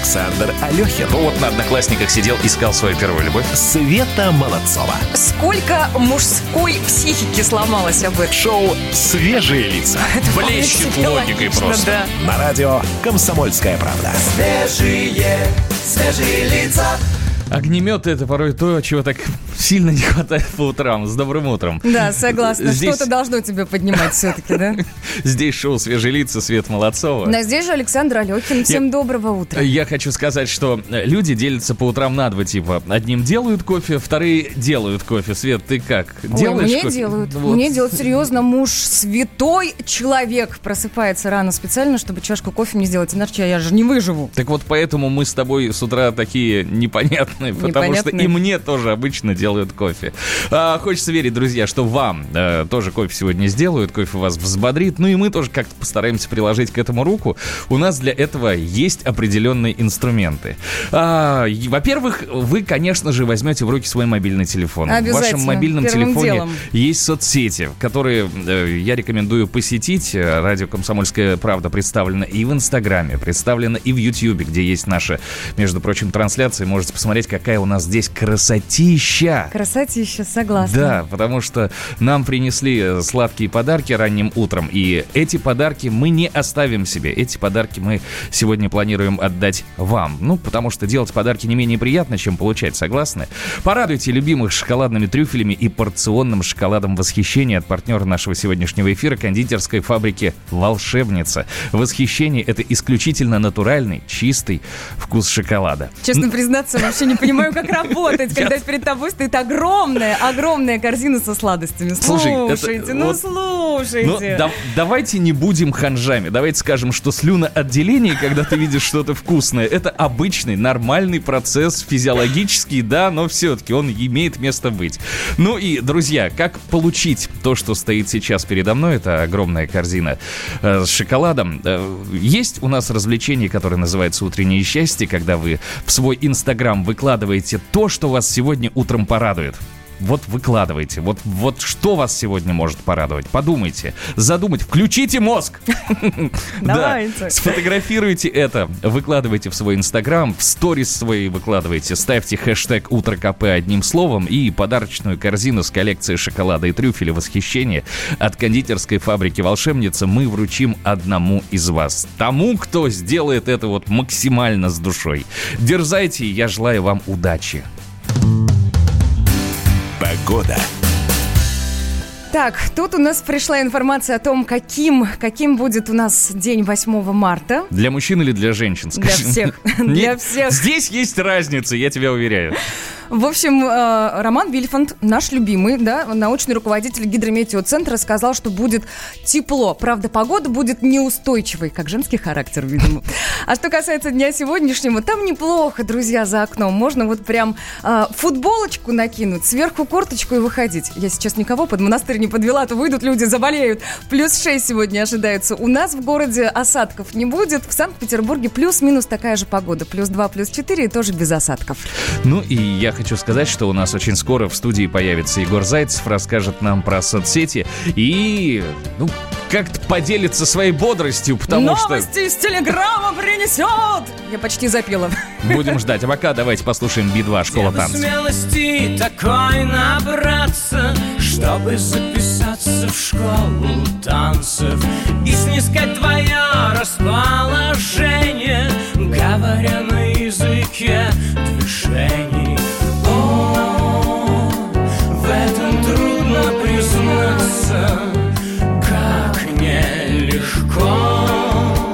Александр Алехин. Ну вот на «Одноклассниках» сидел, искал свою первую любовь. Света Молодцова. Сколько мужской психики сломалось об этом? Шоу «Свежие лица». Блещет логикой логично, просто. да. На радио «Комсомольская правда». Свежие, свежие лица. Огнеметы — это порой то, чего так сильно не хватает по утрам. С добрым утром. Да, согласна. Здесь- Что-то должно тебя поднимать все-таки, да? Здесь шоу «Свежие лица», Свет Молодцова. Да, здесь же Александр Алехин. Всем Я- доброго утра. Я хочу сказать, что э, люди делятся по утрам на два типа. Одним делают кофе, вторые делают кофе. Свет, ты как? Ой, Делаешь мне кофе? делают. Вот. Мне делают серьезно. Муж святой человек просыпается рано специально, чтобы чашку кофе мне сделать. Иначе я же не выживу. Так вот поэтому мы с тобой с утра такие непонятные, потому что Непонятные. и мне тоже обычно делают кофе. А, хочется верить, друзья, что вам э, тоже кофе сегодня сделают, кофе вас взбодрит, ну и мы тоже как-то постараемся приложить к этому руку. У нас для этого есть определенные инструменты. А, во-первых, вы, конечно же, возьмете в руки свой мобильный телефон. В вашем мобильном первым телефоне делом. есть соцсети, которые э, я рекомендую посетить. Э, Радио «Комсомольская правда» представлена и в Инстаграме, представлена и в Ютьюбе, где есть наши, между прочим, трансляции. Можете посмотреть, какая у нас здесь красотища. Красотища, согласна. Да, потому что нам принесли э, сладкие подарки ранним утром, и эти подарки мы не оставим себе. Эти подарки мы сегодня планируем отдать вам. Ну, потому что делать подарки не менее приятно, чем получать, согласны? Порадуйте любимых шоколадными трюфелями и порционным шоколадом восхищения от партнера нашего сегодняшнего эфира, кондитерской фабрики «Волшебница». Восхищение – это исключительно натуральный, чистый вкус шоколада. Честно признаться, вообще не понимаю, как работать, когда перед тобой стоит огромная, огромная корзина со сладостями. Слушай, это Слушайте, ну вот- слушайте. Ну, да- давайте не будем ханжами. Давайте скажем, что слюноотделение, когда ты видишь что-то вкусное, это обычный, нормальный процесс, физиологический, да, но все-таки он имеет место быть. Ну и, друзья, как получить то, что стоит сейчас передо мной, это огромная корзина э, с шоколадом. Э, есть у нас развлечение, которое называется «Утреннее счастье», когда вы в свой Инстаграм выкладываете то, что вас сегодня утром порадует. Вот выкладывайте. Вот, вот что вас сегодня может порадовать? Подумайте. Задумайте. Включите мозг. Да. Давайте. Сфотографируйте это. Выкладывайте в свой инстаграм. В сторис свои выкладывайте. Ставьте хэштег «Утро КП» одним словом и подарочную корзину с коллекцией шоколада и трюфеля восхищения от кондитерской фабрики «Волшебница» мы вручим одному из вас. Тому, кто сделает это вот максимально с душой. Дерзайте, я желаю вам удачи. Погода. Так, тут у нас пришла информация о том, каким, каким будет у нас день 8 марта. Для мужчин или для женщин? Для скажи? всех. Нет, Для всех. Здесь есть разница, я тебя уверяю. В общем, э, Роман Вильфанд, наш любимый, да, научный руководитель гидрометеоцентра, сказал, что будет тепло. Правда, погода будет неустойчивой, как женский характер, видимо. А что касается дня сегодняшнего, там неплохо, друзья, за окном. Можно вот прям э, футболочку накинуть, сверху курточку и выходить. Я сейчас никого под монастырь не подвела, а то выйдут люди, заболеют. Плюс 6 сегодня ожидается. У нас в городе осадков не будет. В Санкт-Петербурге плюс-минус такая же погода. Плюс 2, плюс 4 и тоже без осадков. Ну и я хочу сказать, что у нас очень скоро в студии появится Егор Зайцев, расскажет нам про соцсети и, ну, как-то поделится своей бодростью, потому Новости из телеграмма принесет! Я почти запела. что будем ждать. А пока давайте послушаем Би-2 «Школа Бы танцев». смелости такой набраться, чтобы записаться в школу танцев и снискать твое расположение, говоря на языке движений. 狂。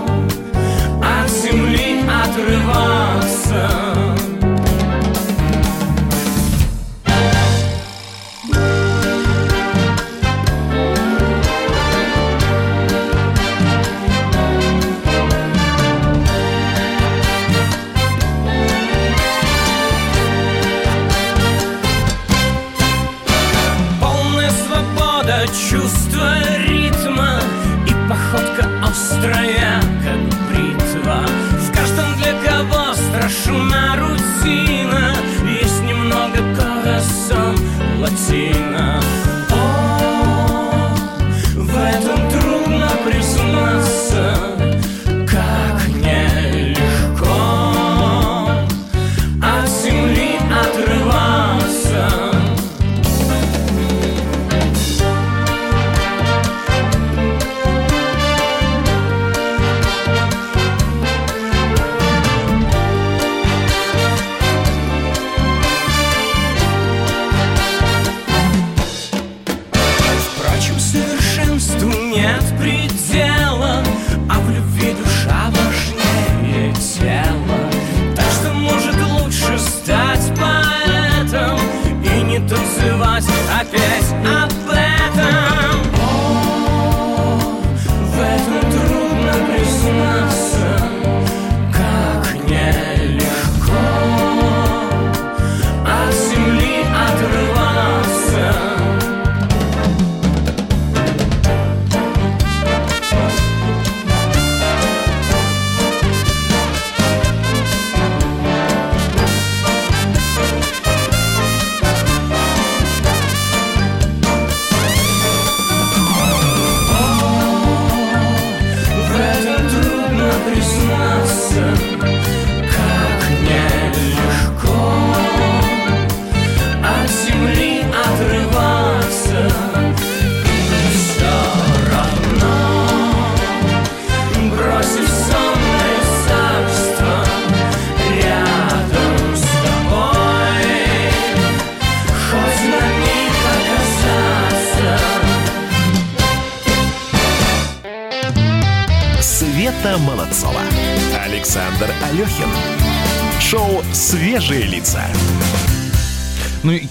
не танцевать опять а, об.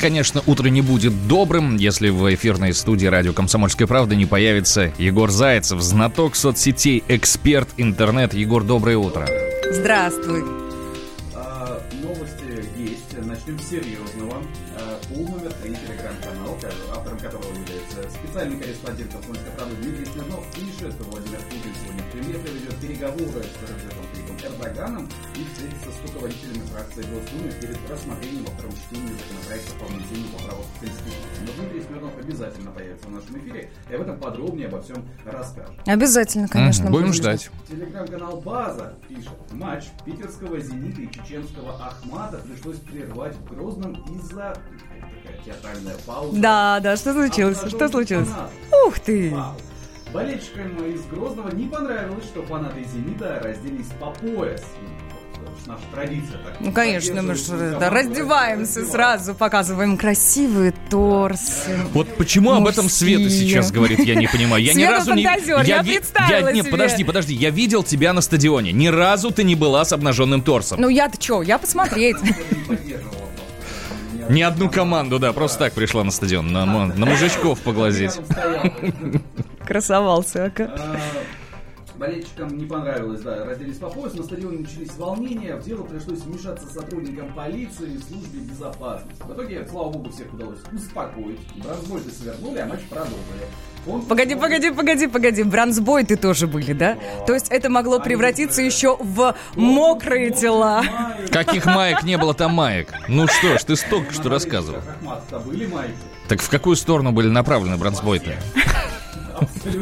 Конечно, утро не будет добрым, если в эфирной студии радио «Комсомольская правда» не появится Егор Зайцев, знаток соцсетей, эксперт интернет. Егор, доброе утро. Здравствуй. А, Новости есть. Начнем с серьезного. А, Пул номер три телеграм-канал, автором которого является специальный корреспондент «Комсомольской правды» Дмитрий Смирнов, пишет, что Владимир Путин сегодня в премьер ведет переговоры с президентом Таyyипом Эрдоганом и встретится с руководителями фракции Госдумы перед рассмотрением во втором чтении законопроекта по внесению поправок в Конституцию. Но Дмитрий Смирнов обязательно появится в нашем эфире и об этом подробнее обо всем расскажет. Обязательно, конечно. Будем ждать. Телеграм-канал База пишет, матч питерского «Зенита» и чеченского «Ахмата» пришлось прервать в Грозном из-за такая театральная пауза. Да, да, что случилось? Что Обнаженных случилось? Ух ты! Вау. Болельщикам из Грозного не понравилось, что фанаты «Зенита» разделись по пояс. Ну, это ж наша традиция. Так, Ну, конечно, мы же поддерживать да, раздеваемся раздевать. сразу, показываем красивые торсы. Вот почему об этом Света Мужские. сейчас говорит, я не понимаю. Я ни разу не... я ви- представила Нет, себе. подожди, подожди. Я видел тебя на стадионе. Ни разу ты не была с обнаженным торсом. Ну я-то что, я посмотреть. Ни одну команду, да, просто так пришла на стадион. На мужичков поглазеть. Красовался, ака. А, Болельщикам не понравилось, да, разделись по поясу, на стадионе начались волнения, в дело пришлось вмешаться сотрудникам полиции и службе безопасности. В итоге, слава богу, всех удалось успокоить, бронзбойты свернули, а матч продолжили. Фонд- Погоди, погоди, погоди, погоди. Бронзбой ты тоже были, да? То есть это могло превратиться еще в мокрые тела. Каких маек не было там маек? Ну что ж, ты столько что рассказывал. Так в какую сторону были направлены бронзбойты?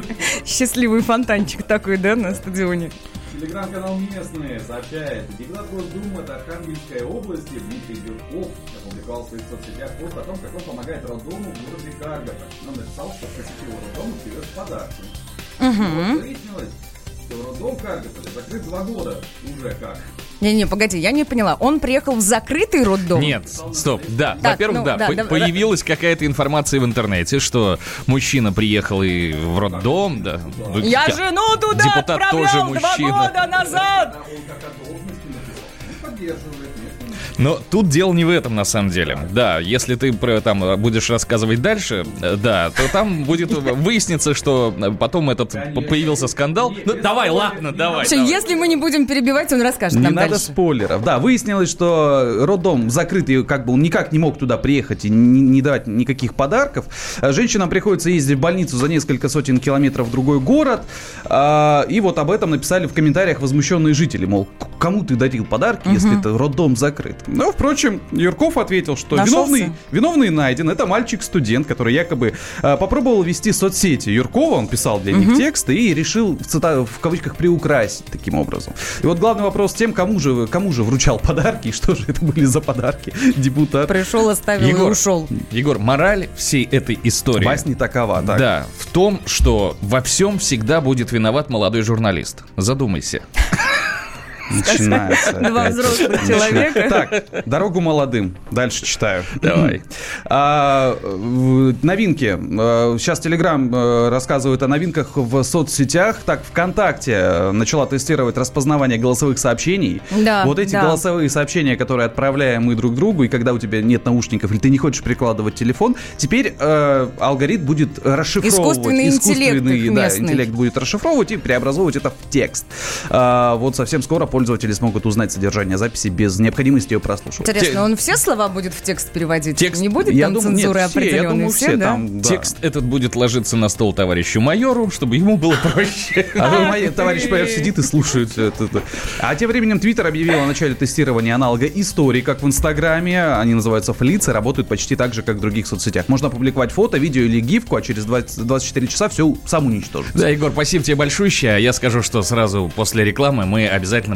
Счастливый фонтанчик такой, да, на стадионе? Телеграм-канал «Местные» сообщает, депутат Госдумы от Архангельской области Дмитрий Юрков опубликовал в своих соцсетях пост о том, как он помогает роддому в городе Каргополь. Он написал, что посетил роддом и привез подарки. Вот выяснилось, что роддом Каргополя закрыт два года уже как. Не-не, погоди, я не поняла. Он приехал в закрытый роддом? Нет, стоп, да. Так, Во-первых, ну, да, да, по- да, появилась какая-то информация в интернете, что мужчина приехал и в роддом, да. Ну, Я жену туда Депутат тоже отправлял два мужчина. года назад! Он как о должности написал. Он поддерживает Но тут дело не в этом, на самом деле. Да, если ты про, там будешь рассказывать дальше, э, да, то там будет выясниться, что э, потом этот появился скандал. Ну, давай, ладно, давай. Все, давай. если мы не будем перебивать, он расскажет Не нам надо дальше. спойлеров. Да, выяснилось, что роддом закрытый, как бы он никак не мог туда приехать и не, не давать никаких подарков. Женщинам приходится ездить в больницу за несколько сотен километров в другой город. И вот об этом написали в комментариях возмущенные жители. Мол, кому ты дарил подарки, если это роддом закрыт? Но, впрочем, Юрков ответил, что Нашелся? виновный, виновный найден. Это мальчик-студент, который якобы а, попробовал вести соцсети Юркова. Он писал для них тексты и решил, в, цита- в кавычках, приукрасить таким образом. И вот главный вопрос тем, кому же, кому же вручал подарки и что же это были за подарки депутат. Пришел, оставил и Егор, ушел. Егор, мораль всей этой истории. Вась не такова, так. Да, в том, что во всем всегда будет виноват молодой журналист. Задумайся. Начинается. Два взрослых человека. Так, дорогу молодым. Дальше читаю. Давай. А, новинки. А, Сейчас Телеграм э, рассказывает о новинках в соцсетях. Так, ВКонтакте э, начала тестировать распознавание голосовых сообщений. Да, Вот эти да. голосовые сообщения, которые отправляем мы друг другу, и когда у тебя нет наушников, или ты не хочешь прикладывать телефон, теперь э, алгоритм будет расшифровывать. Искусственный интеллект местный. интеллект будет расшифровывать и преобразовывать это в текст. А, вот совсем скоро пользователи смогут узнать содержание записи без необходимости ее прослушивать. Интересно, он все слова будет в текст переводить? Текст- Не будет Я там думаю, нет, цензуры все, я думаю, все да? там, да. Текст этот будет ложиться на стол товарищу майору, чтобы ему было проще. А товарищ майор сидит и слушает все это. А тем временем Твиттер объявил о начале тестирования аналога истории, как в Инстаграме. Они называются флицы, работают почти так же, как в других соцсетях. Можно опубликовать фото, видео или гифку, а через 20 24 часа все сам уничтожится. Да, Егор, спасибо тебе большое. Я скажу, что сразу после рекламы мы обязательно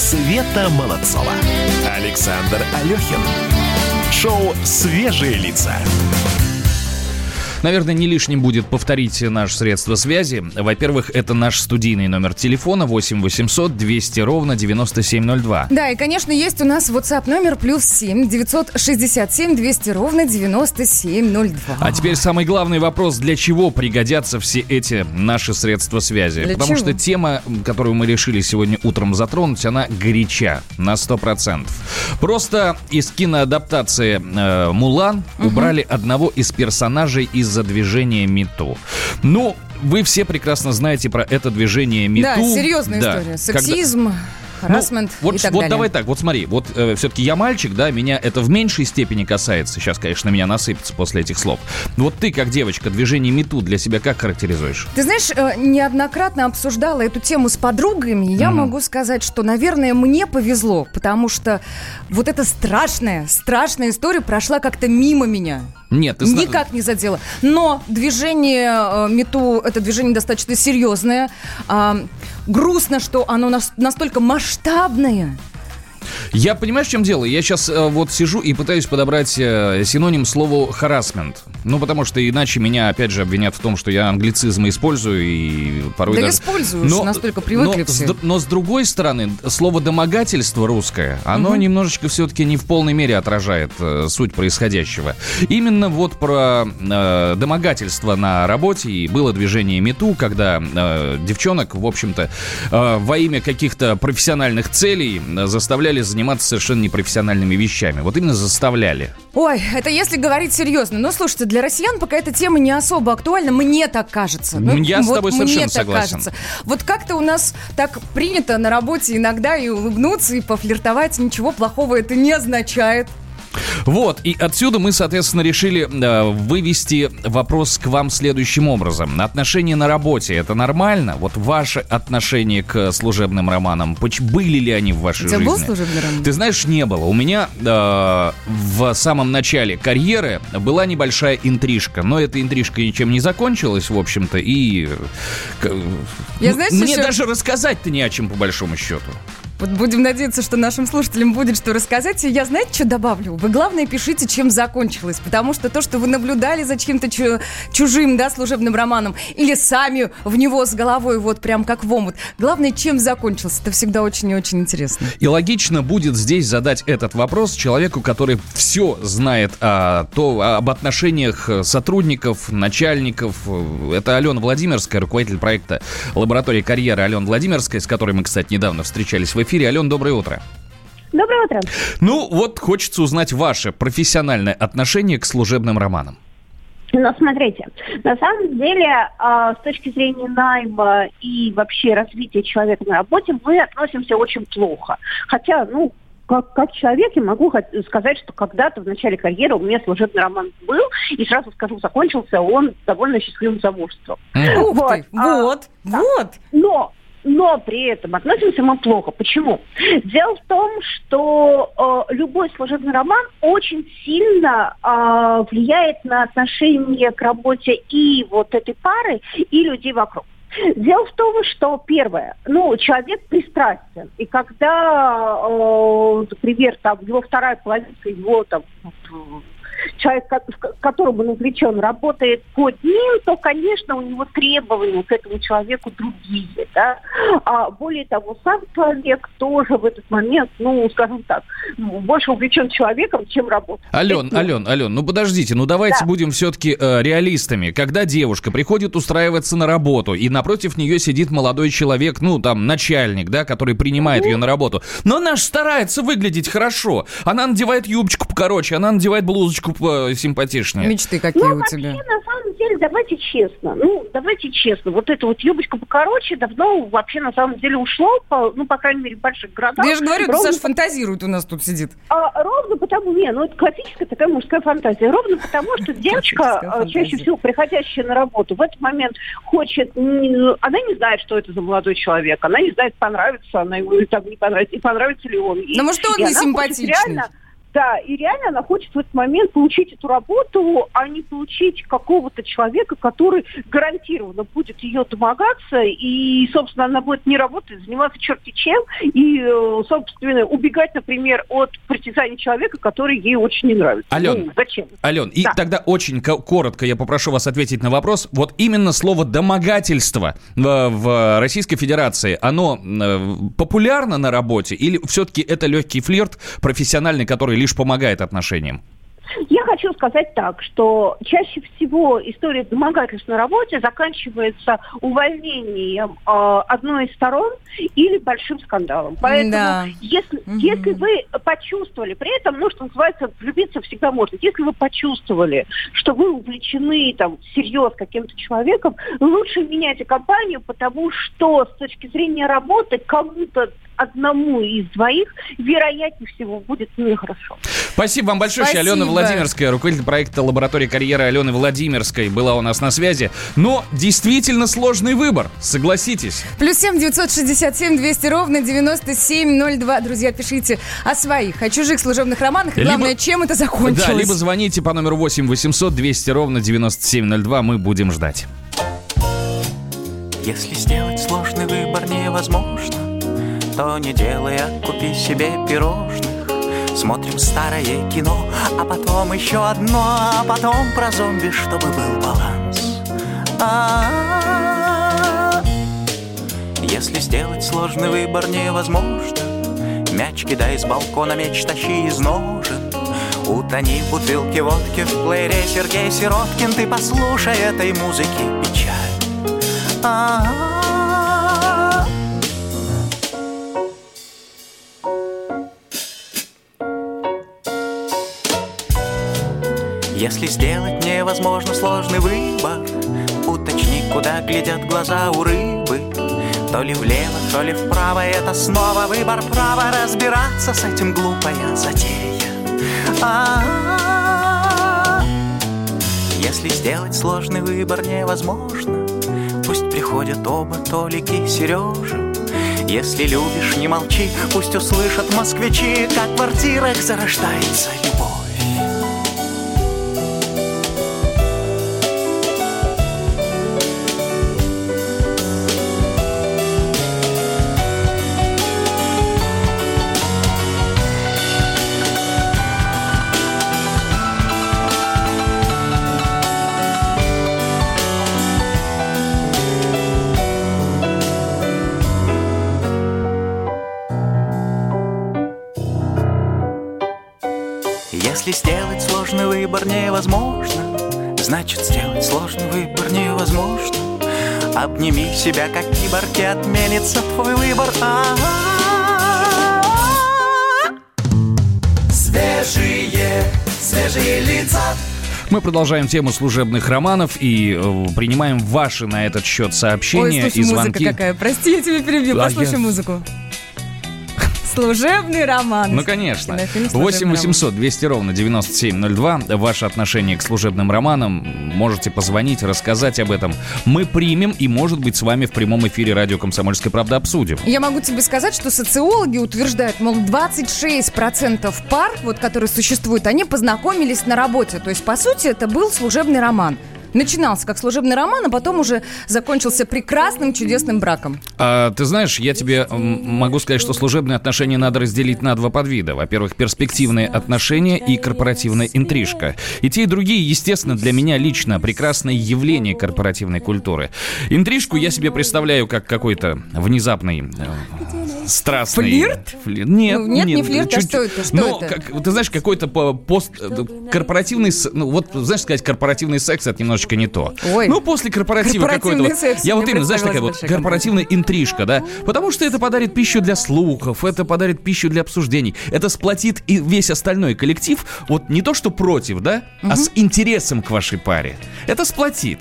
Света Молодцова. Александр Алехин. Шоу «Свежие лица». Наверное, не лишним будет повторить наше средство связи. Во-первых, это наш студийный номер телефона 8 800 200 ровно 9702. Да, и, конечно, есть у нас WhatsApp номер плюс 7 967 200 ровно 9702. А теперь самый главный вопрос, для чего пригодятся все эти наши средства связи? Для Потому чего? что тема, которую мы решили сегодня утром затронуть, она горяча на 100%. Просто из киноадаптации э, «Мулан» убрали одного из персонажей из-за движения «Мету». Ну, вы все прекрасно знаете про это движение «Мету». Да, серьезная Да. история. Когда- Сексизм, харасмент ну, вот, и так вот далее. давай так, вот смотри, вот все-таки я мальчик, да, меня это в меньшей степени касается. Сейчас, конечно, меня насыпется после этих слов. Вот ты, как девочка, движение мету для себя как характеризуешь? Ты знаешь, э, неоднократно обсуждала эту тему с подругами. Я могу сказать, что, наверное, мне повезло, потому что вот эта страшная, страшная история прошла как-то мимо меня. Нет, ты Никак не задела. Но движение э, мету это движение достаточно серьезное. А, грустно, что оно нас- настолько масштабное. Я понимаю, в чем дело. Я сейчас вот сижу и пытаюсь подобрать э, синоним слову харасмент. Ну, потому что иначе меня, опять же, обвинят в том, что я англицизмы использую и порой Да даже... используешь, настолько привыкли но, все. с, но с другой стороны, слово домогательство русское, оно немножечко все-таки не в полной мере отражает э, суть происходящего. Именно вот про э, домогательство на работе и было движение МИТУ, когда э, девчонок, в общем-то, э, во имя каких-то профессиональных целей э, заставляли заниматься совершенно непрофессиональными вещами. Вот именно заставляли. Ой, это если говорить серьезно. Но слушайте, для россиян пока эта тема не особо актуальна, мне так кажется. Ну, Я с вот тобой мне совершенно так согласен. кажется. Вот как-то у нас так принято на работе иногда и улыбнуться, и пофлиртовать. Ничего плохого это не означает. Вот, и отсюда мы, соответственно, решили э, вывести вопрос к вам следующим образом. Отношения на работе это нормально? Вот ваше отношение к служебным романам, были ли они в вашей У тебя жизни? был служебный роман? Ты знаешь, не было. У меня э, в самом начале карьеры была небольшая интрижка, но эта интрижка ничем не закончилась, в общем-то, и э, Я, знаешь, мне еще- даже рассказать-то не о чем по большому счету. Вот будем надеяться, что нашим слушателям будет что рассказать. И я, знаете, что добавлю? Вы, главное, пишите, чем закончилось. Потому что то, что вы наблюдали за чьим-то чу- чужим, да, служебным романом, или сами в него с головой, вот прям как в омут. Главное, чем закончился. Это всегда очень и очень интересно. И логично будет здесь задать этот вопрос человеку, который все знает о, то, об отношениях сотрудников, начальников. Это Алена Владимирская, руководитель проекта «Лаборатория карьеры» Алена Владимирская, с которой мы, кстати, недавно встречались в эфире. Алена, доброе утро. Доброе утро. Ну, вот хочется узнать ваше профессиональное отношение к служебным романам. Но смотрите, на самом деле, а, с точки зрения найма и вообще развития человека на работе, мы относимся очень плохо. Хотя, ну, как, как человек я могу сказать, что когда-то в начале карьеры у меня служебный роман был, и сразу скажу, закончился он довольно счастливым замужеством. Ух Вот, ты, а, вот, вот. Но, но при этом относимся мы плохо. Почему? Дело в том, что э, любой служебный роман очень сильно э, влияет на отношение к работе и вот этой пары, и людей вокруг. Дело в том, что первое, ну, человек пристрастен, и когда, э, например, там его вторая половина, его там человек, которому увлечен, работает под ним, то, конечно, у него требования к этому человеку другие. Да? А более того, сам человек тоже в этот момент, ну, скажем так, больше увлечен человеком, чем работой. Ален, Это- Ален, Ален, ну подождите, ну давайте Да. будем все-таки реалистами. Когда девушка приходит устраиваться на работу, и напротив нее сидит молодой человек, ну там начальник, да, который принимает ее на работу, но она же старается выглядеть хорошо. Она надевает юбочку покороче, она надевает блузочку симпатичнее. Мечты какие Ну, у вообще, тебя. на самом деле, давайте честно, ну, давайте честно, вот эта вот юбочка покороче давно вообще на самом деле ушло, по, ну, по крайней мере, в больших городах. Я же говорю, Ровно Саша фантазирует у нас тут сидит. А, ровно потому, не, ну это классическая такая мужская фантазия. Ровно потому, что девочка, а, фантазия. чаще всего приходящая на работу, в этот момент хочет, она не знает, что это за молодой человек, она не знает, понравится она ему или там не понравится, и понравится ли он ей. Ну, может, он не симпатичный. реально- да, и реально она хочет в этот момент получить эту работу, а не получить какого-то человека, который гарантированно будет ее домогаться, и, собственно, она будет не работать, заниматься черти чем, и, э, собственно, убегать, например, от притязаний человека, который ей очень не нравится. Ален, Ну, зачем? Ален, и Да. тогда очень ко- коротко я попрошу вас ответить на вопрос. Вот именно слово «домогательство» в, в Российской Федерации, оно э, популярно на работе или все-таки это легкий флирт профессиональный, который лишь помогает отношениям? Я хочу сказать так, что чаще всего история домогательств на работе заканчивается увольнением э, одной из сторон или большим скандалом. Поэтому, Да. если, если вы почувствовали, при этом, ну, что называется, влюбиться всегда можно. Если вы почувствовали, что вы увлечены там всерьез каким-то человеком, лучше меняйте компанию, потому что с точки зрения работы кому-то одному из двоих, вероятнее всего, будет нехорошо. Спасибо вам большое. Спасибо. Алена Владимирская, руководитель проекта «Лаборатория карьеры» Алены Владимирской была у нас на связи. Но действительно сложный выбор, согласитесь. Плюс семь девятьсот шестьдесят семь двести ровно девяносто семь ноль два. Друзья, пишите о своих, о чужих служебных романах. И Либо- главное, чем это закончилось. Да, либо звоните по номеру 8 800 200 ровно 9702, мы будем ждать. Если сделать сложный выбор невозможно, то не делай, а купи себе пирожных. Смотрим старое кино, а потом еще одно, а потом про зомби, чтобы был баланс. А-а-а. Если сделать сложный выбор невозможно, мяч кидай с балкона, меч тащи из ножен. Утони в бутылке водки в плеере Сергей Сироткин, ты послушай этой музыки печаль. А-а-а. Если сделать невозможно сложный выбор, уточни, куда глядят глаза у рыбы. То ли влево, то ли вправо, это снова выбор права разбираться с этим глупая затея. А-а-а. Если сделать сложный выбор невозможно, пусть приходят оба Толики и Сережа. Если любишь, не молчи, пусть услышат москвичи, как в квартирах зарождается Если сделать сложный выбор невозможно, значит сделать сложный выбор невозможно. Обними себя, как киборг, и отменится твой выбор. А-а-а. Свежие, свежие лица. Мы продолжаем тему служебных романов и э, принимаем ваши на этот счет Ой, сообщения слушай, и музыка звонки. какая. Прости, я тебя перебью. А Послушай я- музыку. Служебный роман. Ну, конечно. Кинофильм 8 «Служебный 800 200 ровно 9702. Ваше отношение к служебным романам. Можете позвонить, рассказать об этом. Мы примем и, может быть, с вами в прямом эфире радио «Комсомольская правда» обсудим. Я могу тебе сказать, что социологи утверждают, мол, 26% пар, вот, которые существуют, они познакомились на работе. То есть, по сути, это был служебный роман. Начинался как служебный роман, а потом уже закончился прекрасным, чудесным браком. А, ты знаешь, я тебе могу сказать, что служебные отношения надо разделить на два подвида. Во-первых, перспективные отношения и корпоративная интрижка. И те, и другие, естественно, для меня лично прекрасное явление корпоративной культуры. Интрижку я себе представляю как какой-то внезапный э, страстный... Флирт? Фли- Нет, Ну, нет, не флирт, а чуть- что это, что ну, это? как- ты знаешь, какой-то по- пост... э, корпоративный... Ну, вот, знаешь, сказать, корпоративный секс, это немножечко немножечко не то. Ой. Ну, после корпоратива какой-то... вот- я вот именно, знаешь, такая вот корпоративная интрижка, да? Потому что это подарит пищу для слухов, это подарит пищу для обсуждений. Это сплотит и весь остальной коллектив, вот не то, что против, да, а с интересом к вашей паре. Это сплотит.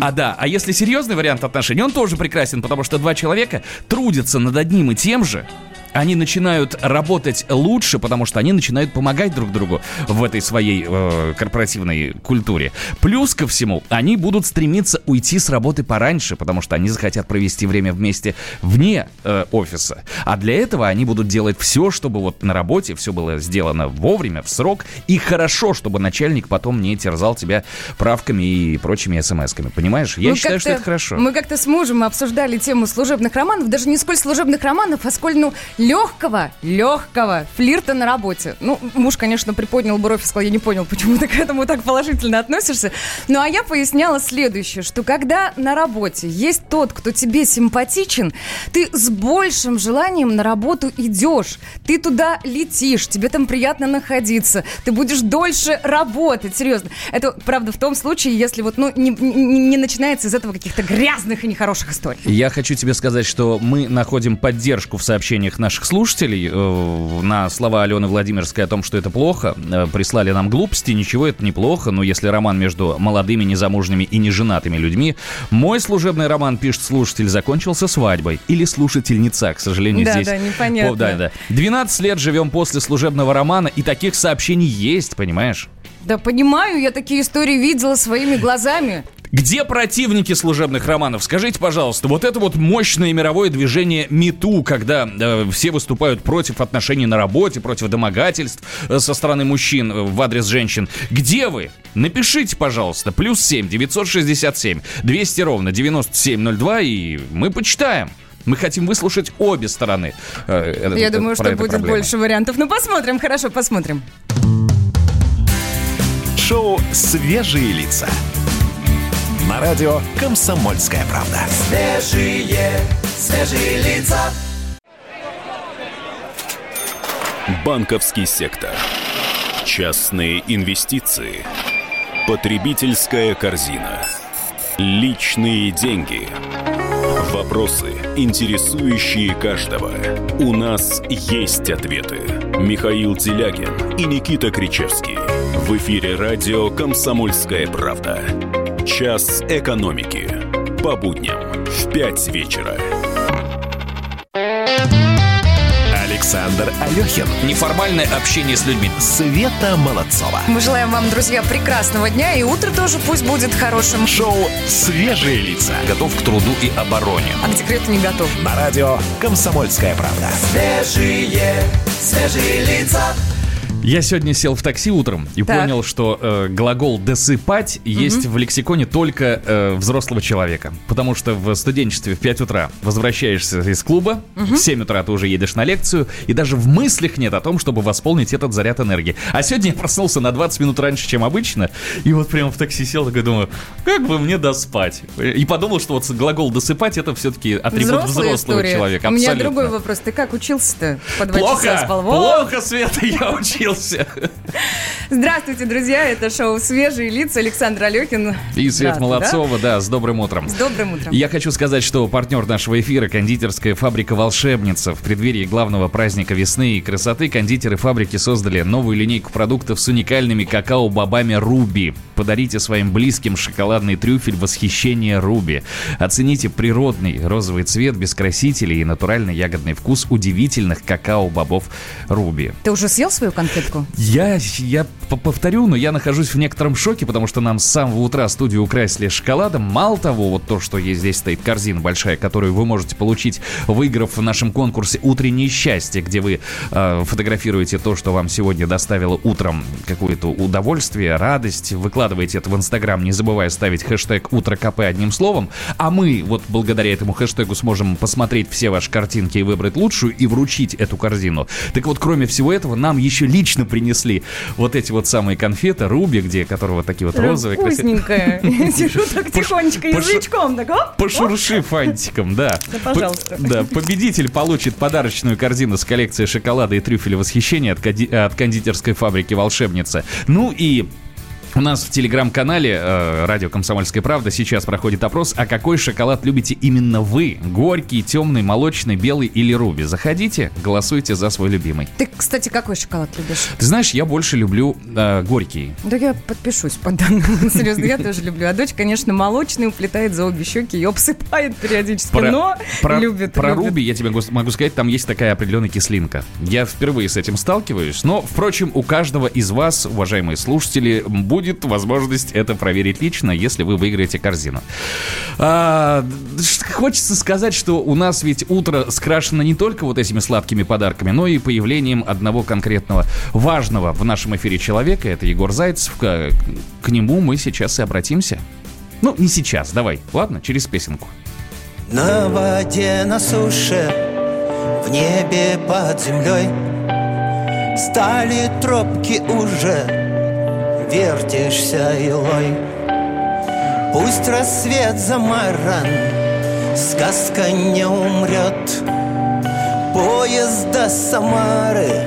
А да, а если серьезный вариант отношений, он тоже прекрасен, потому что два человека трудятся над одним и тем же, они начинают работать лучше, потому что они начинают помогать друг другу в этой своей э, корпоративной культуре. Плюс ко всему, они будут стремиться уйти с работы пораньше, потому что они захотят провести время вместе вне э, офиса. А для этого они будут делать все, чтобы вот на работе все было сделано вовремя, в срок и хорошо, чтобы начальник потом не терзал тебя правками и прочими смс-ками. Понимаешь? Я Мы считаю, что это хорошо. Мы как-то с мужем обсуждали тему служебных романов, даже не сколь служебных романов, а сколь, ну, легкого, легкого флирта на работе. Ну, муж, конечно, приподнял бровь и сказал, я не понял, почему ты к этому так положительно относишься. Ну, а я поясняла следующее, что когда на работе есть тот, кто тебе симпатичен, ты с большим желанием на работу идешь. Ты туда летишь, тебе там приятно находиться, ты будешь дольше работать, серьезно. Это, правда, в том случае, если вот, ну, не, не- не начинается из этого каких-то грязных и нехороших историй. Я хочу тебе сказать, что мы находим поддержку в сообщениях наших слушателей э, на слова Алены Владимирской о том, что это плохо. Э, прислали нам глупости, ничего это неплохо, но если роман между молодыми, незамужними и неженатыми людьми, мой служебный роман, пишет слушатель, закончился свадьбой. Или слушательница, к сожалению, Да, здесь. да, непонятно. О, да, да. 12 лет живем после служебного романа, и таких сообщений есть, понимаешь? Да понимаю, я такие истории видела своими глазами. Где противники служебных романов? Скажите, пожалуйста, вот это вот мощное мировое движение МИТУ, когда э, все выступают против отношений на работе, против домогательств э, со стороны мужчин э, в адрес женщин. Где вы? Напишите, пожалуйста, плюс 7 967 200 ровно 9702, и мы почитаем. Мы хотим выслушать обе стороны. э, э, Я э, думаю, что будет проблему. больше вариантов. Ну, посмотрим, хорошо, посмотрим. Шоу «Свежие лица». На радио «Комсомольская правда». Свежие, свежие лица. Банковский сектор. Частные инвестиции. Потребительская корзина. Личные деньги. Вопросы, интересующие каждого. У нас есть ответы. Михаил Делягин и Никита Кричевский. В эфире радио «Комсомольская правда». Час экономики. По будням в 5 вечера. Александр Алехин. Неформальное общение с людьми. Света Молодцова. Мы желаем вам, друзья, прекрасного дня, и утро тоже пусть будет хорошим. Шоу «Свежие лица». Готов к труду и обороне. А к декрету не готов. На радио «Комсомольская правда». Свежие, свежие лица. Я сегодня сел в такси утром и Так. понял, что э, глагол «досыпать» есть в лексиконе только э, взрослого человека. Потому что в студенчестве в 5 утра возвращаешься из клуба, в 7 утра ты уже едешь на лекцию, и даже в мыслях нет о том, чтобы восполнить этот заряд энергии. А сегодня я проснулся на 20 минут раньше, чем обычно, и вот прямо в такси сел, такой думаю, как бы мне доспать? И подумал, что вот глагол «досыпать» это все-таки атрибут Взрослая взрослого история. человека. У меня абсолютно. другой вопрос. Ты как учился-то? По два часа Плохо, спал? Вот. плохо, Света, я учился. Здравствуйте, друзья. Это шоу «Свежие лица». Александр Алехин. И Свет Молодцова, да? с добрым утром. да? С добрым утром. Я хочу сказать, что партнер нашего эфира – кондитерская фабрика «Волшебница». В преддверии главного праздника весны и красоты кондитеры фабрики создали новую линейку продуктов с уникальными какао-бобами «Руби». Подарите своим близким шоколадный трюфель «Восхищение Руби». Оцените природный розовый цвет без красителей и натуральный ягодный вкус удивительных какао-бобов «Руби». Ты уже съел свою конфетку? Я, я повторю, но я нахожусь в некотором шоке, потому что нам с самого утра студию украсили шоколадом. Мало того, вот то, что есть здесь стоит корзина большая, которую вы можете получить, выиграв в нашем конкурсе «Утреннее счастье», где вы э, фотографируете то, что вам сегодня доставило утром какое-то удовольствие, радость, выкладываете это в Инстаграм, не забывая ставить хэштег «Утро КП» одним словом, а мы вот благодаря этому хэштегу сможем посмотреть все ваши картинки и выбрать лучшую и вручить эту корзину. Так вот, кроме всего этого, нам еще лично принесли вот эти вот самые конфеты Руби, где которого такие вот розовые. Вкусненькая. Сижу так тихонечко язычком. Так, оп, Пошурши фантиком, да. Да, пожалуйста. Да, победитель получит подарочную корзину с коллекцией шоколада и трюфеля восхищения от кондитерской фабрики «Волшебница». Ну и У нас в телеграм-канале э, радио «Комсомольская правда» сейчас проходит опрос, а какой шоколад любите именно вы? Горький, темный, молочный, белый или руби? Заходите, голосуйте за свой любимый. Ты, кстати, какой шоколад любишь? Ты знаешь, я больше люблю э, горький. Да я подпишусь под данным. Серьезно, я тоже люблю. А дочь, конечно, молочный, уплетает за обе щеки и обсыпает периодически, но про, любит. Про любит. руби я тебе могу сказать, там есть такая определенная кислинка. Я впервые с этим сталкиваюсь, но, впрочем, у каждого из вас, уважаемые слушатели, будет возможность это проверить лично, если вы выиграете корзину. А, хочется сказать, что у нас ведь утро скрашено не только вот этими сладкими подарками, но и появлением одного конкретного важного в нашем эфире человека. Это Егор Зайцев. К, к нему мы сейчас и обратимся. Ну, не сейчас, давай, ладно, через песенку. На воде, на суше, в небе под землей Стали тропки уже, вертишься илой. Пусть рассвет замаран, сказка не умрет. Поезд до Самары,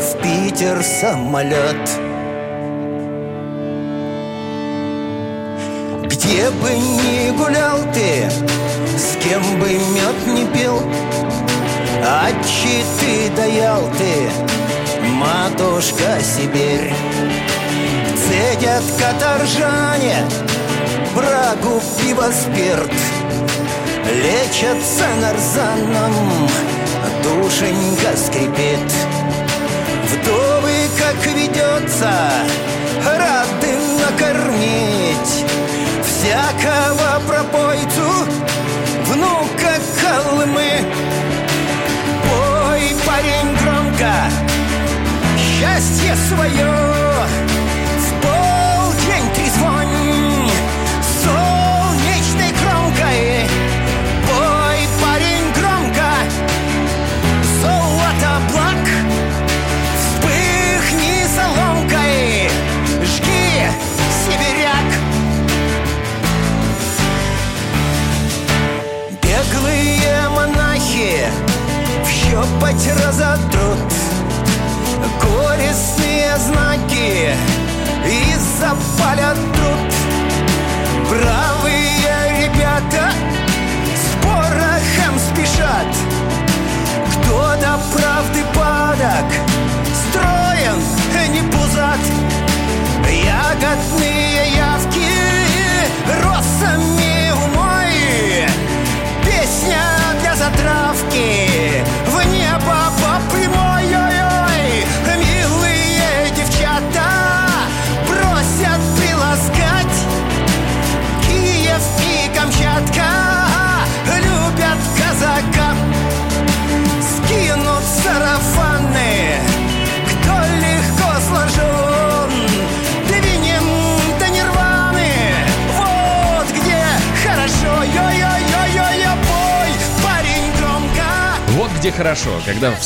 в Питер самолет. Где бы ни гулял ты, с кем бы мед не пил А ты даял ты, матушка Сибирь Цедят каторжане, брагу, пиво, спирт Лечатся нарзаном, душенька скрипит. Вдовы, как ведется, рады накормить. Всякого пропойцу, внука Колымы Пой, парень, громко, счастье свое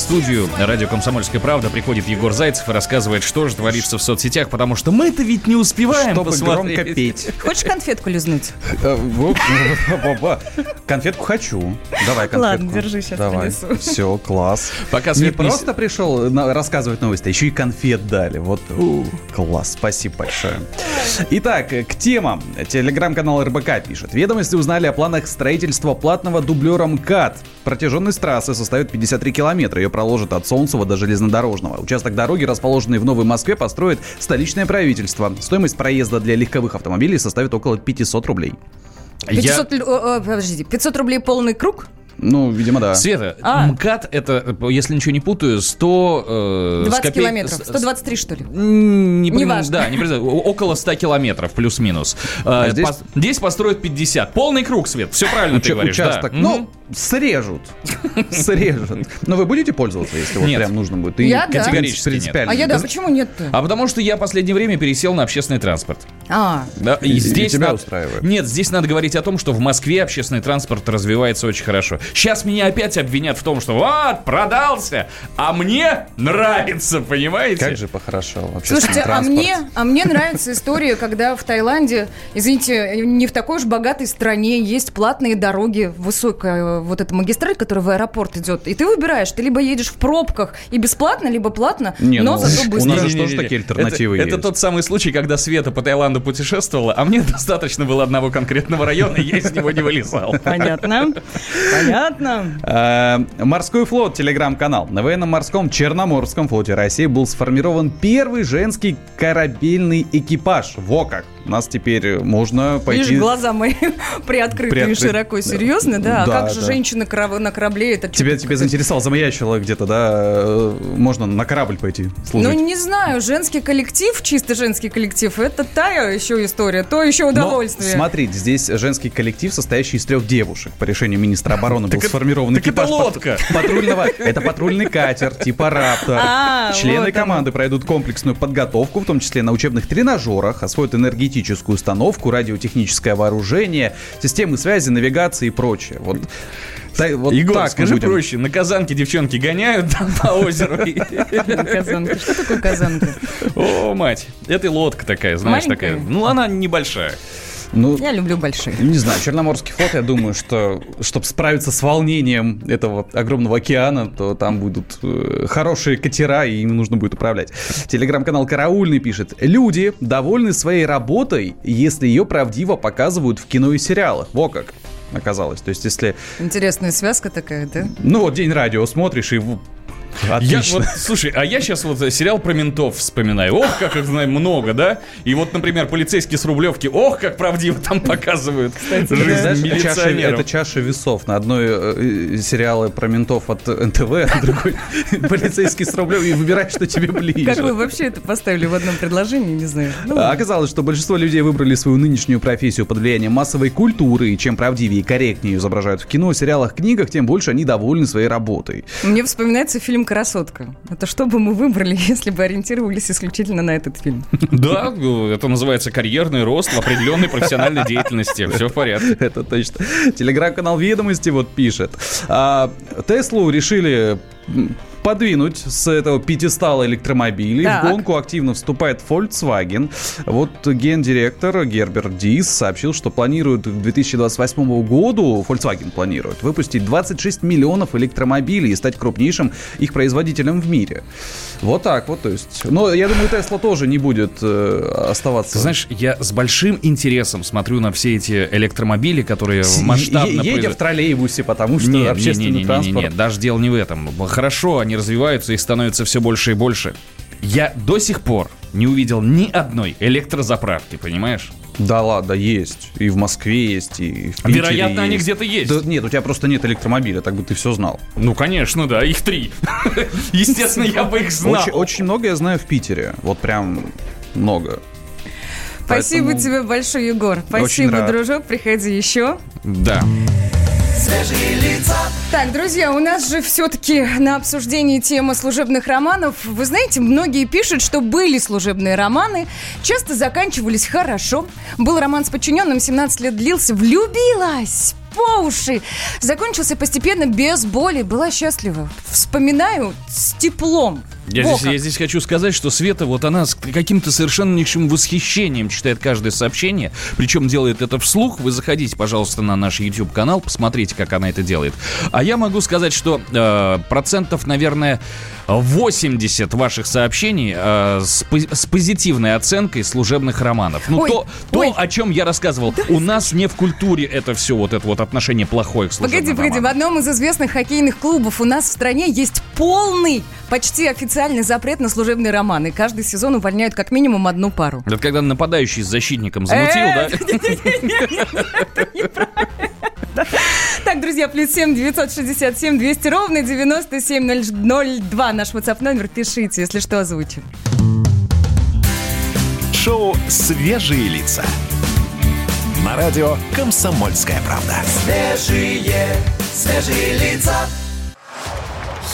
студию радио «Комсомольская правда» приходит Егор Зайцев и рассказывает, что же творится в соцсетях, потому что мы-то ведь не успеваем Чтобы посмотреть. громко петь. Хочешь конфетку лизнуть? Э. Конфетку хочу. Давай конфетку. Ладно, держи, щас Давай. принесу. Все, класс. Пока не просто пришел рассказывать новости, а еще и конфет дали. Вот, класс, спасибо большое. Итак, к темам. Телеграм-канал РБК пишет. Ведомости узнали о планах строительства платного дублера МКАД. Протяженность трассы составит 53 километра. Ее проложат от Солнцева до Железнодорожного. Участок дороги, расположенный в Новой Москве, построит столичное правительство. Стоимость проезда для легковых автомобилей составит около 500 рублей. 500, лю- э, э, подождите, 500 рублей полный круг? Ну, видимо, да. Света, А. МКАД это, если ничего не путаю, 100... э, с 20 копей- километров, с- 123 что ли? Не, при- Неважно. Да, не при- о- около 100 километров, плюс-минус. А, А здесь- пос- здесь построят 50. Полный круг, Свет, все правильно ты Уча- говоришь. да. участок. Мгм. Ну, срежут. Срежут. Но вы будете пользоваться, если вот Нет. прям нужно будет? Ты Я да. Категорически нет. А я да, почему нет-то? А потому что я в последнее время пересел на общественный транспорт. А, Да, и, И- и здесь тебя надо- устраивает? Нет, здесь надо говорить о том, что в Москве общественный транспорт развивается очень хорошо. Сейчас меня опять обвинят в том, что вот, продался, а мне нравится, понимаете? Как же похорошел Слушайте, а мне, а мне нравится история, когда в Таиланде, извините, не в такой уж богатой стране есть платные дороги, высокая э, вот эта магистраль, которая в аэропорт идет, и ты выбираешь, ты либо едешь в пробках и бесплатно, либо платно, Не, но ну, зато у быстро. нас же тоже такие альтернативы это, есть. это тот самый случай, когда Света по Таиланду путешествовала, а мне достаточно было одного конкретного района, и я из него не вылезал. Понятно. Понятно. Э, Морской флот, телеграм-канал. На военно-морском Черноморском флоте России был сформирован первый женский корабельный экипаж. Во как! Нас теперь можно пойти... Видишь, глаза мои приоткрыты и Приоткрыты. широко. Серьезно, да? Да, а как же да. женщина кра- на корабле? Это Тебя, тебя заинтересовало, замаячило где-то, да? э, Можно на корабль пойти служить. Ну, не знаю, женский коллектив, чисто женский коллектив, это та еще история, то еще Но удовольствие. смотрите, здесь женский коллектив, состоящий из трех девушек. По решению министра обороны был сформирован экипаж патрульного. Это патрульный катер типа Раптор. А, Члены команды пройдут комплексную подготовку, в том числе на учебных тренажерах, освоят энергетическую установку, радиотехническое вооружение, системы связи, навигации и прочее. Вот, та- вот Егор, так скажи будем. проще, на казанке девчонки гоняют там по озеру. Казанка. Что такое казанка? О, мать, это лодка такая, знаешь, такая. Ну, она небольшая. Ну, Я люблю большие. Не знаю, Черноморский флот, я думаю, что чтобы справиться с волнением этого огромного океана, то там будут э, хорошие катера, и ими нужно будет управлять. Телеграм-канал Караульный пишет. Люди довольны своей работой, если ее правдиво показывают в кино и сериалах. Во как оказалось. То есть, если, Интересная связка такая, да? ну вот День радио смотришь, и в- Я, отлично. вот, слушай, а я сейчас вот сериал про ментов вспоминаю. Ох, как их знаю много, да? И вот, например, полицейский с Рублевки. Ох, как правдиво там показывают жизнь Знаешь, это чаша, милиционеров. это чаша весов. На одной э, э, сериалы про ментов от НТВ, а другой полицейский с рублем, и выбирай, что тебе ближе. Как вы вообще это поставили в одном предложении, не знаю. Ну, А Оказалось, что большинство людей выбрали свою нынешнюю профессию под влиянием массовой культуры, и чем правдивее и корректнее ее изображают в кино, сериалах, книгах, тем больше они довольны своей работой. Мне вспоминается фильм «Красотка». Это что бы мы выбрали, если бы ориентировались исключительно на этот фильм? Да, это называется карьерный рост в определенной профессиональной деятельности. Все в порядке. Это точно. Телеграм-канал «Ведомости» вот пишет. А, Теслу решили подвинуть с этого пятистала электромобилей. Так. В гонку активно вступает Volkswagen. Вот гендиректор Герберт Дис сообщил, что планирует к 2028 году, Volkswagen планирует, выпустить 26 миллионов электромобилей и стать крупнейшим их производителем в мире. Вот так вот, то есть. Но я думаю, Тесла тоже не будет э, оставаться. Ты знаешь, я с большим интересом смотрю на все эти электромобили, которые С- масштабно е- едя производят. в троллейбусе, потому что Не, не, общественный не, не, не, транспорт. не, даже дело не в этом. Хорошо, они развиваются, их становится все больше и больше. Я до сих пор не увидел ни одной электрозаправки, понимаешь? Да ладно, есть. И в Москве есть, и в Питере Вероятно, они есть. где-то есть. Да нет, у тебя просто нет электромобиля, так бы ты все знал. Ну, конечно, да, их три. Естественно, я бы их знал. Очень, очень много я знаю в Питере. Вот прям много. Спасибо Поэтому- тебе большое, Егор. Спасибо, дружок. Приходи еще. Да. Свежие лица. Так, друзья, у нас же все-таки на обсуждении тема служебных романов. Вы знаете, многие пишут, что были служебные романы, часто заканчивались хорошо. Был роман с подчиненным, 17 лет длился, влюбилась по уши. Закончился постепенно без боли, была счастлива. Вспоминаю с теплом. Я Во здесь, как. я здесь хочу сказать, что Света, вот она с каким-то совершеннейшим восхищением читает каждое сообщение, причем делает это вслух. Вы заходите, пожалуйста, на наш YouTube-канал, посмотрите, как она это делает. А я могу сказать, что э, процентов, наверное, 80 ваших сообщений э, с, с позитивной оценкой служебных романов. Ну, Ой, то, то ой. о чем я рассказывал. У нас не в культуре это все, вот это вот отношение плохое к служебным Погоди, погоди, в романам. одном из известных хоккейных клубов у нас в стране есть полный, почти официальный запрет на служебные романы. Каждый сезон увольняют как минимум одну пару. Это когда нападающий с защитником замутил, Э, да? Так, друзья, плюс 7 967 200 ровно 9702 наш WhatsApp номер. Пишите, если что, озвучим. Шоу «Свежие лица». На радио «Комсомольская правда». Свежие, свежие лица.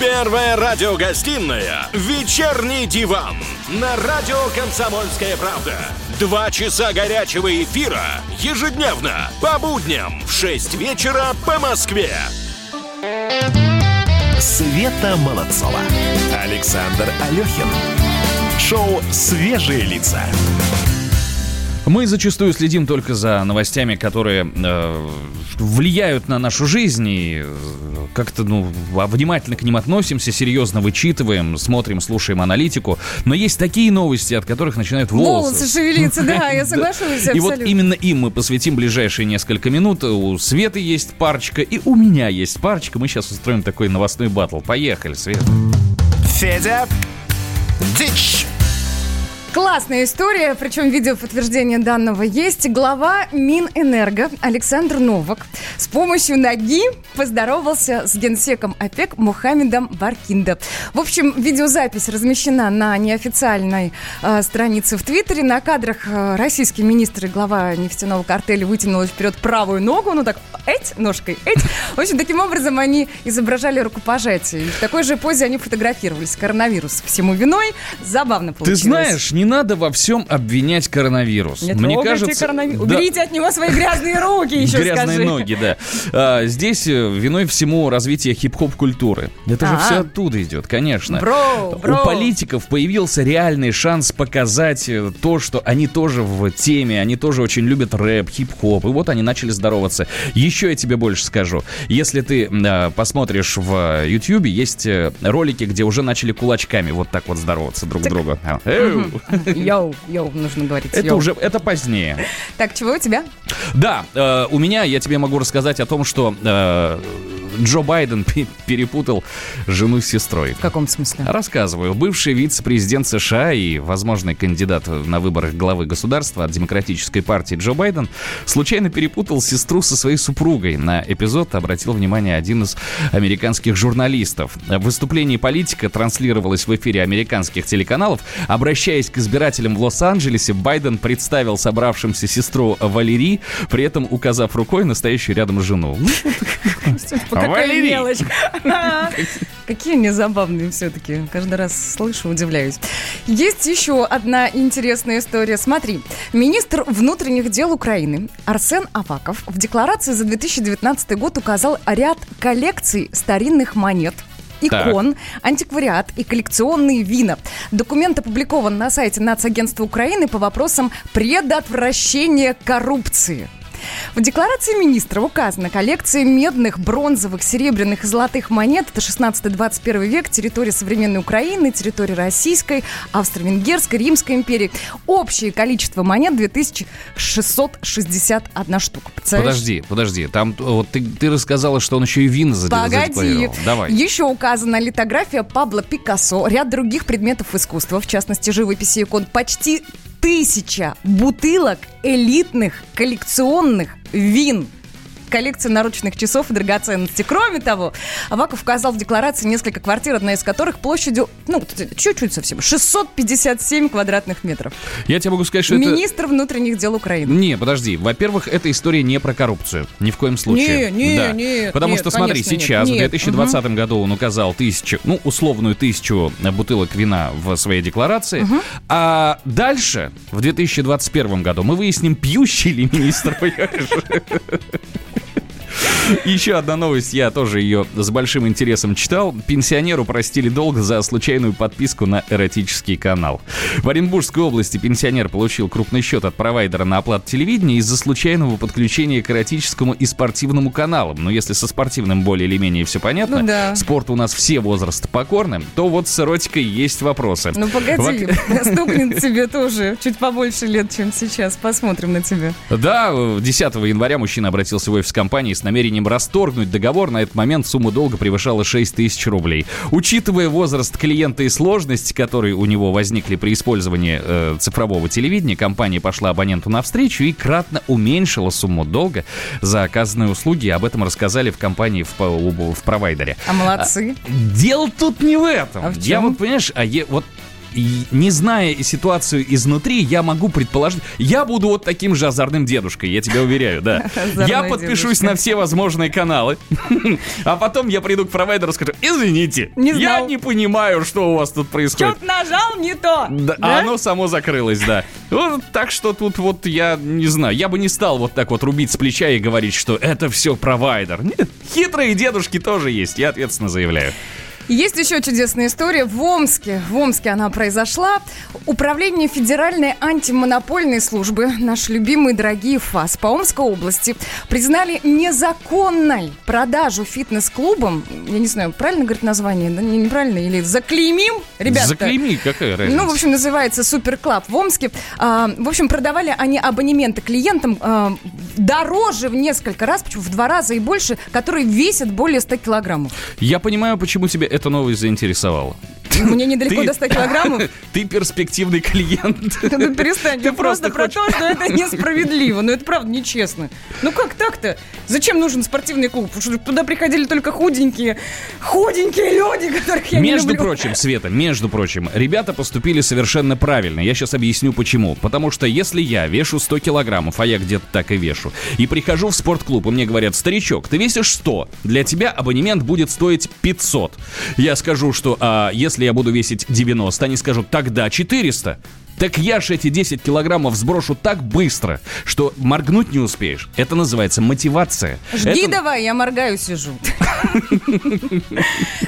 Первая радиогостинная «Вечерний диван» на радио «Комсомольская правда». Два часа горячего эфира ежедневно по будням в 6 вечера по Москве. Света Молодцова. Александр Алехин. Шоу «Свежие лица». Мы зачастую следим только за новостями, которые э, влияют на нашу жизнь и э, как-то ну, внимательно к ним относимся, серьезно вычитываем, смотрим, слушаем аналитику. Но есть такие новости, от которых начинают волосы. Волосы шевелиться, да, я соглашусь И вот именно им мы посвятим ближайшие несколько минут. У Светы есть парочка, и у меня есть парочка. Мы сейчас устроим такой новостной батл. Поехали, Свет. Федя, дичь. Классная история, причем видео подтверждения данного есть. Глава Минэнерго Александр Новак с помощью ноги поздоровался с генсеком ОПЕК Мухаммедом Баркиндо. В общем, видеозапись размещена на неофициальной э, странице в Твиттере. На кадрах э, российский министр и глава нефтяного картеля вытянула вперед правую ногу, ну так, эть, ножкой, эть. В общем, таким образом они изображали рукопожатие. И в такой же позе они фотографировались. Коронавирус всему виной. Забавно Ты получилось. знаешь, не надо во всем обвинять коронавирус. Не Мне кажется, коронавирус. да. Уберите от него свои грязные руки, еще Грязные скажи. ноги, да. А, здесь э, виной всему развитие хип-хоп культуры. Это же А. все оттуда идет, конечно. Бро, бро. У политиков появился реальный шанс показать э, то, что они тоже в теме, они тоже очень любят рэп, хип-хоп. И вот они начали здороваться. Еще я тебе больше скажу. Если ты э, посмотришь в Ютьюбе, есть э, ролики, где уже начали кулачками вот так вот здороваться друг с другом. А, эу. Йоу, йоу, нужно говорить. Это йоу. уже, это позднее. Так, чего у тебя? Да, э, у меня, я тебе могу рассказать о том, что э, Джо Байден пе- перепутал жену с сестрой. В каком смысле? Рассказываю. Бывший вице-президент США и возможный кандидат на выборах главы государства от Демократической партии Джо Байден случайно перепутал сестру со своей супругой. На эпизод обратил внимание один из американских журналистов. В выступлении политика транслировалось в эфире американских телеканалов. Обращаясь к избирателям в Лос-Анджелесе, Байден представил собравшимся сестру Валерий, при этом указав рукой настоящую рядом жену. Какая Валерий! мелочь. Какие они забавные все-таки. Каждый раз слышу, удивляюсь. Есть еще одна интересная история. Смотри, министр внутренних дел Украины Арсен Аваков в декларации за 2019 год указал ряд коллекций старинных монет, икон, антиквариат и коллекционные вина. Документ опубликован на сайте Нацагентства Украины по вопросам предотвращения коррупции. В декларации министра указана коллекция медных, бронзовых, серебряных и золотых монет. Это 16-21 век, территория современной Украины, территория Российской, Австро-Венгерской, Римской империи. Общее количество монет 2661 штука. Представляешь? Подожди, подожди. Там вот ты, ты рассказала, что он еще и вин Погоди. Давай. Еще указана литография Пабло Пикассо, ряд других предметов искусства, в частности, живописи икон. Почти тысяча бутылок элитных коллекционных вин коллекция наручных часов и драгоценностей. Кроме того, Аваков указал в декларации несколько квартир, одна из которых площадью, ну, чуть-чуть совсем, 657 квадратных метров. Я тебе могу сказать, что это... Министр внутренних дел Украины. Не, подожди. Во-первых, эта история не про коррупцию. Ни в коем случае. Не, не, Да. нет, Потому нет, что, смотри, нет. сейчас, Нет, в 2020 году он указал тысячу, ну, условную тысячу бутылок вина в своей декларации. А дальше, в 2021 году, мы выясним, пьющий ли министр, понимаешь? И Еще одна новость, я тоже ее с большим интересом читал. Пенсионеру простили долг за случайную подписку на эротический канал. В Оренбургской области пенсионер получил крупный счет от провайдера на оплату телевидения из-за случайного подключения к эротическому и спортивному каналам. Но если со спортивным более или менее все понятно, Ну да. спорт у нас все возрасты покорны, то вот с эротикой есть вопросы. Ну погоди, Во- стукнет тебе тоже чуть побольше лет, чем сейчас. Посмотрим на тебя. Да, 10 января мужчина обратился в офис компании с намерением расторгнуть договор. На этот момент сумма долга превышала 6 тысяч рублей. Учитывая возраст клиента и сложности, которые у него возникли при использовании э, цифрового телевидения, компания пошла абоненту навстречу и кратно уменьшила сумму долга за оказанные услуги. Об этом рассказали в компании в, у- в провайдере. А молодцы. Дело тут не в этом. А в Я чем? вот, понимаешь, а е- вот и не зная ситуацию изнутри, я могу предположить, я буду вот таким же озорным дедушкой, я тебя уверяю, да. Озорной Я подпишусь дедушка. на все возможные каналы, а потом я приду к провайдеру и скажу, извините, Не я не понимаю, что у вас тут происходит. Чё-то нажал не то. Да, Да? а оно само закрылось, да. Вот, так что тут вот я не знаю, я бы не стал вот так вот рубить с плеча и говорить, что это все провайдер. Нет, хитрые дедушки тоже есть, я ответственно заявляю. Есть еще чудесная история в Омске. В Омске она произошла. Управление Федеральной антимонопольной службы, наши любимые дорогие ФАС по Омской области, признали незаконной продажу фитнес-клубам. Я не знаю, правильно говорит название? Да, не- неправильно? Или заклеймим? Ребята, Заклейми, какая разница? Ну, в общем, называется Суперклаб в Омске. А, в общем, продавали они абонементы клиентам а, дороже в несколько раз, почему в два раза и больше, которые весят более 100 килограммов. Я понимаю, почему тебя эта новость заинтересовала. Мне недалеко Ты- до 100 килограммов. Ты перспективный клиент. Ну перестань, Ты я просто про то, что это несправедливо. Ну это правда нечестно. Ну как так-то? Зачем нужен спортивный клуб? Чтобы туда приходили только худенькие, худенькие люди, которых я не Между люблю. прочим, Света, между прочим, ребята поступили совершенно правильно. Я сейчас объясню почему. Потому что если я вешу 100 килограммов, а я где-то так и вешу, и прихожу в спортклуб, и мне говорят, старичок, ты весишь 100, для тебя абонемент будет стоить 500. Я скажу, что а, если я буду весить 90, они скажут, тогда 400. Так я ж эти 10 килограммов сброшу так быстро, что моргнуть не успеешь. Это называется мотивация. Жги Это- давай, я моргаю, сижу.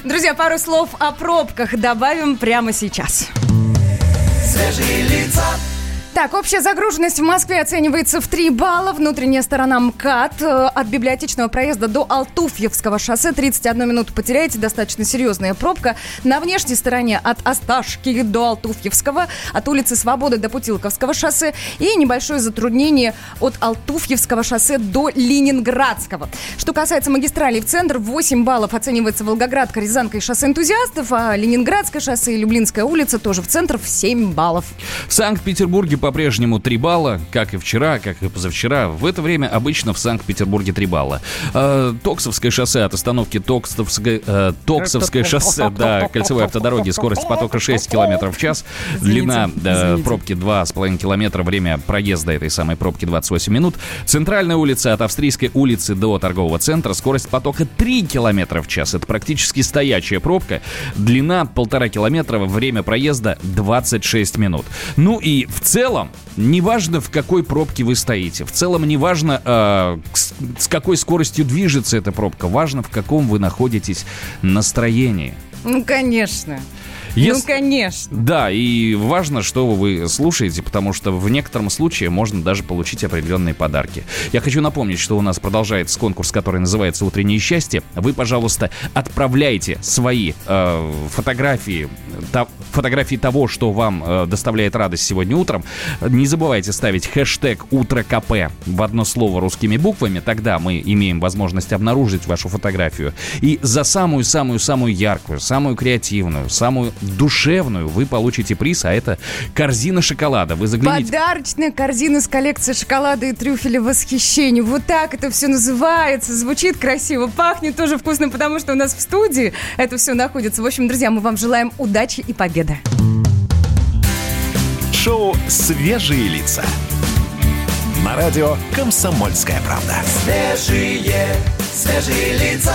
Друзья, пару слов о пробках добавим прямо сейчас. Свежие лица. Так, общая загруженность в Москве оценивается в 3 балла. Внутренняя сторона МКАД э, от библиотечного проезда до Алтуфьевского шоссе 31 минуту потеряете. Достаточно серьезная пробка. На внешней стороне от Осташки до Алтуфьевского, от улицы Свободы до Путилковского шоссе и небольшое затруднение от Алтуфьевского шоссе до Ленинградского. Что касается магистралей в центр, 8 баллов оценивается Волгоградка, Рязанка и шоссе энтузиастов, а Ленинградское шоссе и Люблинская улица тоже в центр в 7 баллов. В Санкт-Петербурге по-прежнему 3 балла, как и вчера, как и позавчера. В это время обычно в Санкт-Петербурге 3 балла. Э, Токсовское шоссе от остановки Токсовское, э, Токсовское шоссе до кольцевой автодороги. Скорость потока 6 км в час. Длина э, пробки 2,5 километра. Время проезда этой самой пробки 28 минут. Центральная улица от Австрийской улицы до торгового центра. Скорость потока 3 км в час. Это практически стоячая пробка. Длина полтора километра. Время проезда 26 минут. Ну и в целом, неважно в какой пробке вы стоите, в целом неважно э, с, с какой скоростью движется эта пробка, важно в каком вы находитесь настроении. Ну, конечно. Ес- Ну, конечно. Да, и важно, что вы слушаете, потому что в некотором случае можно даже получить определенные подарки. Я хочу напомнить, что у нас продолжается конкурс, который называется «Утреннее счастье». Вы, пожалуйста, отправляйте свои э, фотографии, та- фотографии того, что вам э, доставляет радость сегодня утром. Не забывайте ставить хэштег «Утро КП» в одно слово русскими буквами, тогда мы имеем возможность обнаружить вашу фотографию. И за самую-самую-самую яркую, самую креативную, самую душевную вы получите приз, а это корзина шоколада. Вы загляните... Подарочная корзина с коллекцией шоколада и трюфеля восхищения. Вот так это все называется. Звучит красиво, пахнет тоже вкусно, потому что у нас в студии это все находится. В общем, друзья, мы вам желаем удачи и победы. Шоу «Свежие лица». На радио «Комсомольская правда». Свежие, свежие лица.